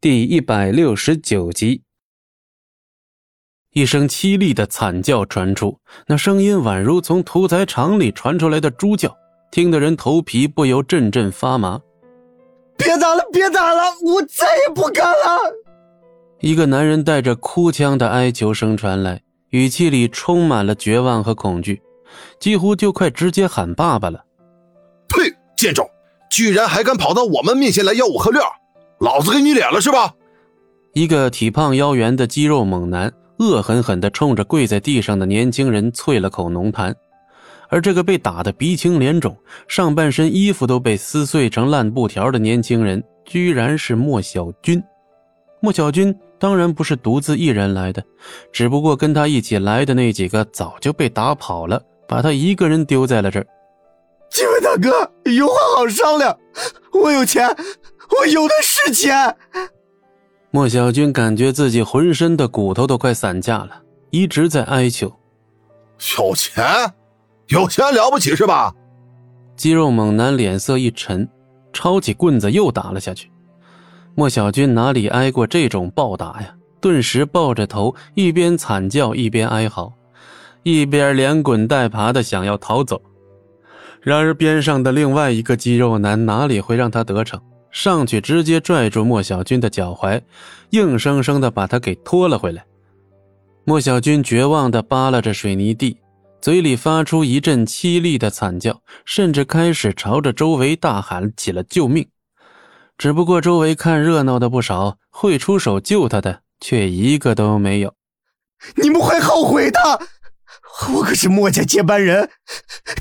第一百六十九集，一声凄厉的惨叫传出，那声音宛如从屠宰场里传出来的猪叫，听得人头皮不由阵阵发麻。别打了，别打了，我再也不敢了！一个男人带着哭腔的哀求声传来，语气里充满了绝望和恐惧，几乎就快直接喊爸爸了。呸！贱种，居然还敢跑到我们面前来要我喝料！老子给你脸了是吧？一个体胖腰圆的肌肉猛男恶狠狠地冲着跪在地上的年轻人啐了口浓痰，而这个被打得鼻青脸肿、上半身衣服都被撕碎成烂布条的年轻人，居然是莫小军。莫小军当然不是独自一人来的，只不过跟他一起来的那几个早就被打跑了，把他一个人丢在了这儿。几位大哥，有话好商量，我有钱。我有的是钱。莫小军感觉自己浑身的骨头都快散架了，一直在哀求：“有钱，有钱了不起是吧？”肌肉猛男脸色一沉，抄起棍子又打了下去。莫小军哪里挨过这种暴打呀？顿时抱着头，一边惨叫一边哀嚎，一边连滚带爬的想要逃走。然而边上的另外一个肌肉男哪里会让他得逞？上去直接拽住莫小军的脚踝，硬生生的把他给拖了回来。莫小军绝望的扒拉着水泥地，嘴里发出一阵凄厉的惨叫，甚至开始朝着周围大喊起了救命。只不过周围看热闹的不少，会出手救他的却一个都没有。你们会后悔的，我可是墨家接班人，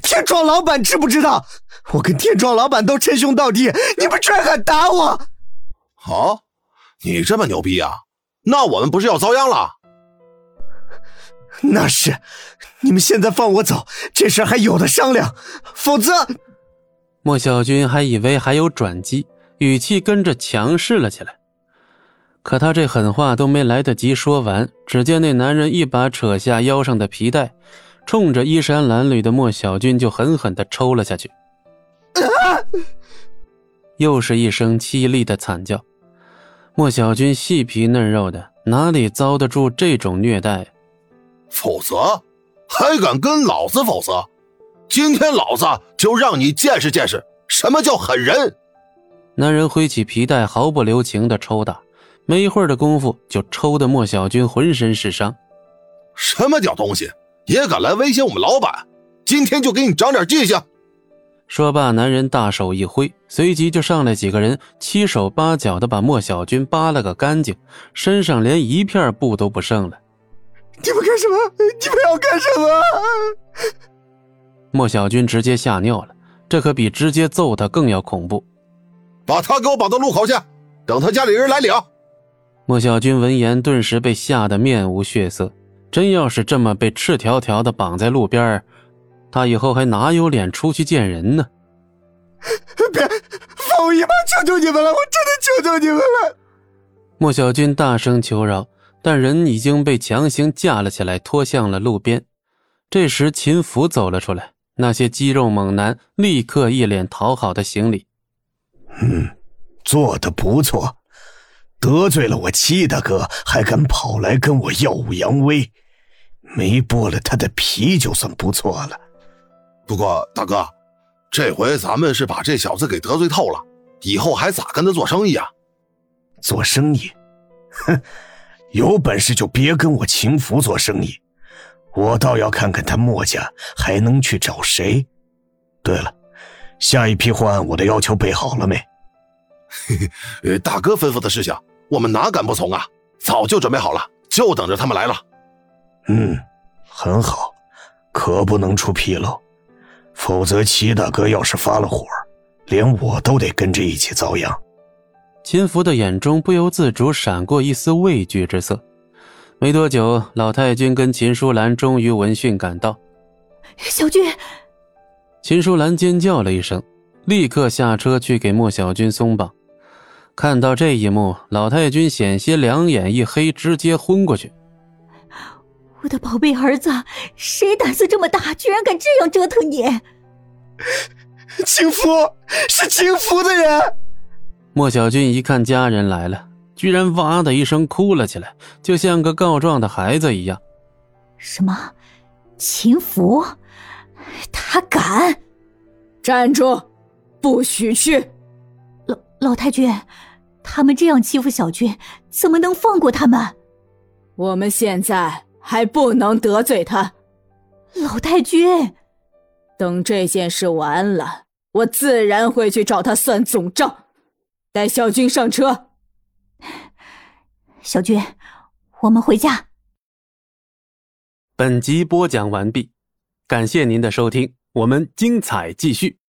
天庄老板知不知道？我跟天庄老板都称兄道弟，你们居然敢打我！好，你这么牛逼啊？那我们不是要遭殃了？那是，你们现在放我走，这事还有的商量，否则……莫小军还以为还有转机，语气跟着强势了起来。可他这狠话都没来得及说完，只见那男人一把扯下腰上的皮带，冲着衣衫褴褛的莫小军就狠狠地抽了下去。又是一声凄厉的惨叫，莫小军细皮嫩肉的，哪里遭得住这种虐待？否则，还敢跟老子否则？今天老子就让你见识见识什么叫狠人！男人挥起皮带，毫不留情的抽打，没一会儿的功夫，就抽得莫小军浑身是伤。什么屌东西，也敢来威胁我们老板？今天就给你长点记性！说罢，男人大手一挥，随即就上来几个人，七手八脚的把莫小军扒了个干净，身上连一片布都不剩了。你们干什么？你们要干什么？莫小军直接吓尿了，这可比直接揍他更要恐怖。把他给我绑到路口去，等他家里人来领。莫小军闻言，顿时被吓得面无血色。真要是这么被赤条条的绑在路边他以后还哪有脸出去见人呢？别放我一马！求求你们了，我真的求求你们了！莫小军大声求饶，但人已经被强行架了起来，拖向了路边。这时，秦福走了出来，那些肌肉猛男立刻一脸讨好的行礼：“嗯，做的不错，得罪了我七大哥，还敢跑来跟我耀武扬威，没剥了他的皮就算不错了。”不过大哥，这回咱们是把这小子给得罪透了，以后还咋跟他做生意啊？做生意？哼，有本事就别跟我秦福做生意，我倒要看看他墨家还能去找谁。对了，下一批货案我的要求备好了没？嘿 嘿，大哥吩咐的事情，我们哪敢不从啊？早就准备好了，就等着他们来了。嗯，很好，可不能出纰漏。否则，齐大哥要是发了火，连我都得跟着一起遭殃。秦福的眼中不由自主闪过一丝畏惧之色。没多久，老太君跟秦淑兰终于闻讯赶到。小军，秦淑兰尖叫了一声，立刻下车去给莫小军松绑。看到这一幕，老太君险些两眼一黑，直接昏过去。我的宝贝儿子，谁胆子这么大，居然敢这样折腾你？情夫是情夫的人。莫小军一看家人来了，居然哇的一声哭了起来，就像个告状的孩子一样。什么？秦福？他敢？站住！不许去！老老太君，他们这样欺负小军，怎么能放过他们？我们现在还不能得罪他。老太君，等这件事完了，我自然会去找他算总账。带小军上车。小军，我们回家。本集播讲完毕，感谢您的收听，我们精彩继续。